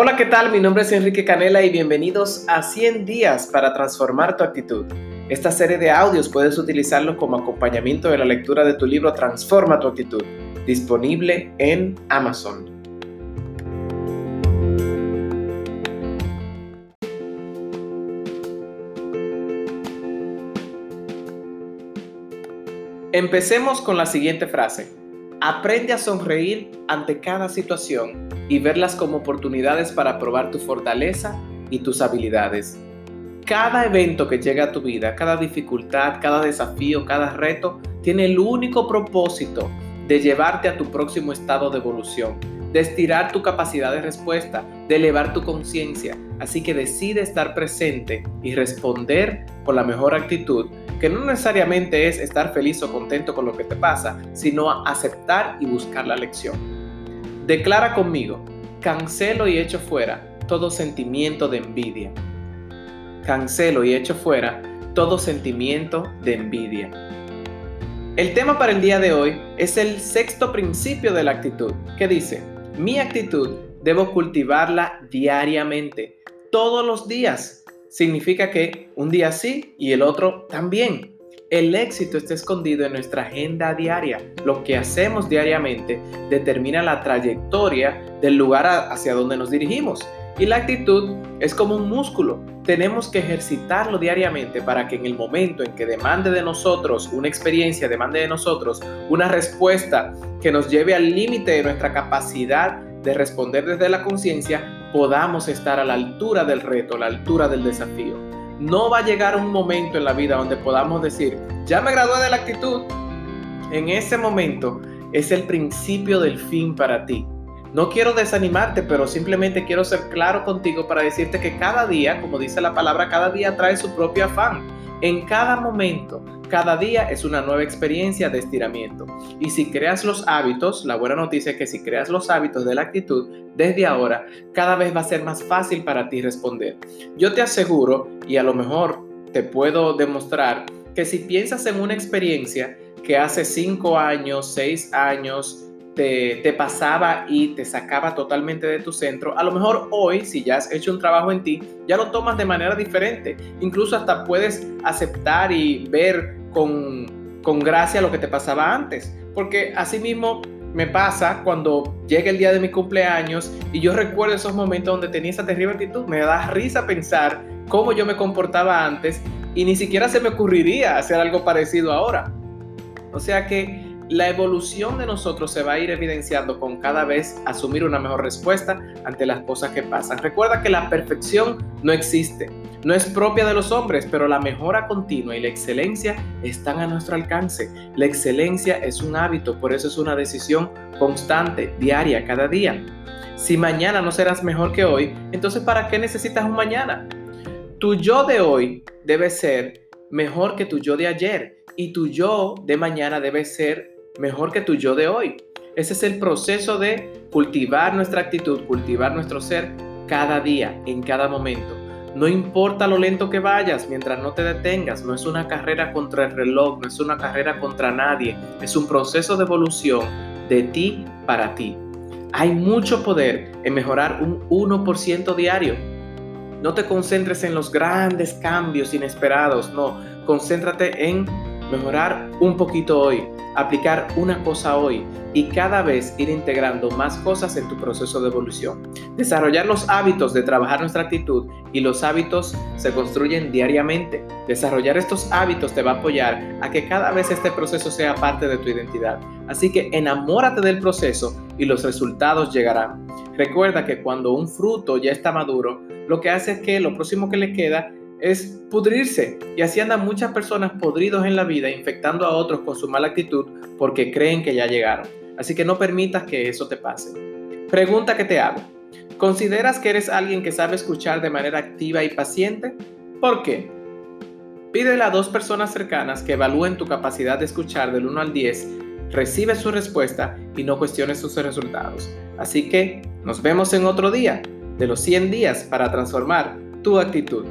Hola, ¿qué tal? Mi nombre es Enrique Canela y bienvenidos a 100 días para transformar tu actitud. Esta serie de audios puedes utilizarlo como acompañamiento de la lectura de tu libro Transforma tu actitud, disponible en Amazon. Empecemos con la siguiente frase. Aprende a sonreír ante cada situación y verlas como oportunidades para probar tu fortaleza y tus habilidades. Cada evento que llega a tu vida, cada dificultad, cada desafío, cada reto, tiene el único propósito de llevarte a tu próximo estado de evolución, de estirar tu capacidad de respuesta, de elevar tu conciencia. Así que decide estar presente y responder con la mejor actitud que no necesariamente es estar feliz o contento con lo que te pasa, sino aceptar y buscar la lección. Declara conmigo, cancelo y echo fuera todo sentimiento de envidia. Cancelo y echo fuera todo sentimiento de envidia. El tema para el día de hoy es el sexto principio de la actitud, que dice, mi actitud debo cultivarla diariamente, todos los días, significa que un día sí y el otro también. El éxito está escondido en nuestra agenda diaria. Lo que hacemos diariamente determina la trayectoria del lugar hacia donde nos dirigimos. Y la actitud es como un músculo. Tenemos que ejercitarlo diariamente para que en el momento en que demande de nosotros una experiencia, demande de nosotros una respuesta que nos lleve al límite de nuestra capacidad de responder desde la conciencia, podamos estar a la altura del reto, a la altura del desafío. No va a llegar un momento en la vida donde podamos decir, ya me gradué de la actitud. En ese momento es el principio del fin para ti. No quiero desanimarte, pero simplemente quiero ser claro contigo para decirte que cada día, como dice la palabra, cada día trae su propio afán. En cada momento, cada día es una nueva experiencia de estiramiento. Y si creas los hábitos, la buena noticia es que si creas los hábitos de la actitud, desde ahora, cada vez va a ser más fácil para ti responder. Yo te aseguro, y a lo mejor te puedo demostrar, que si piensas en una experiencia que hace 5 años, 6 años, te, pasaba y te sacaba totalmente de tu centro, a lo mejor hoy, si ya has hecho un trabajo en ti, ya lo tomas de manera diferente. Incluso hasta puedes aceptar y ver con, con gracia lo que te pasaba antes. Porque así mismo me pasa cuando llega el día de mi cumpleaños y yo recuerdo esos momentos donde tenía esa terrible actitud. Me da risa pensar cómo yo me comportaba antes y ni siquiera se me ocurriría hacer algo parecido ahora. O sea que la evolución de nosotros se va a ir evidenciando con cada vez asumir una mejor respuesta ante las cosas que pasan. Recuerda que la perfección no existe, no es propia de los hombres, pero la mejora continua y la excelencia están a nuestro alcance. La excelencia es un hábito, por eso es una decisión constante, diaria, cada día. Si mañana no serás mejor que hoy, entonces ¿para qué necesitas un mañana? Tu yo de hoy debe ser mejor que tu yo de ayer y tu yo de mañana debe ser mejor que tu yo de hoy. Ese es el proceso de cultivar nuestra actitud, cultivar nuestro ser cada día, en cada momento. No importa lo lento que vayas, mientras no te detengas, no es una carrera contra el reloj, no es una carrera contra nadie, es un proceso de evolución de ti para ti. Hay mucho poder en mejorar un 1% diario. No te concentres en los grandes cambios inesperados, no, concéntrate en mejorar un poquito hoy, aplicar una cosa hoy y cada vez ir integrando más cosas en tu proceso de evolución. Desarrollar los hábitos de trabajar nuestra actitud y los hábitos se construyen diariamente. Desarrollar estos hábitos te va a apoyar a que cada vez este proceso sea parte de tu identidad. Así que enamórate del proceso y los resultados llegarán. Recuerda que cuando un fruto ya está maduro, lo que hace es que lo próximo que le queda es pudrirse. Y así andan muchas personas podridos en la vida, infectando a otros con su mala actitud porque creen que ya llegaron. Así que no permitas que eso te pase. Pregunta que te hago. ¿Consideras que eres alguien que sabe escuchar de manera activa y paciente? ¿Por qué? Pídele a dos personas cercanas que evalúen tu capacidad de escuchar del 1 al 10, recibe su respuesta y no cuestiones sus resultados. Así que nos vemos en otro día de los 100 días para transformar tu actitud.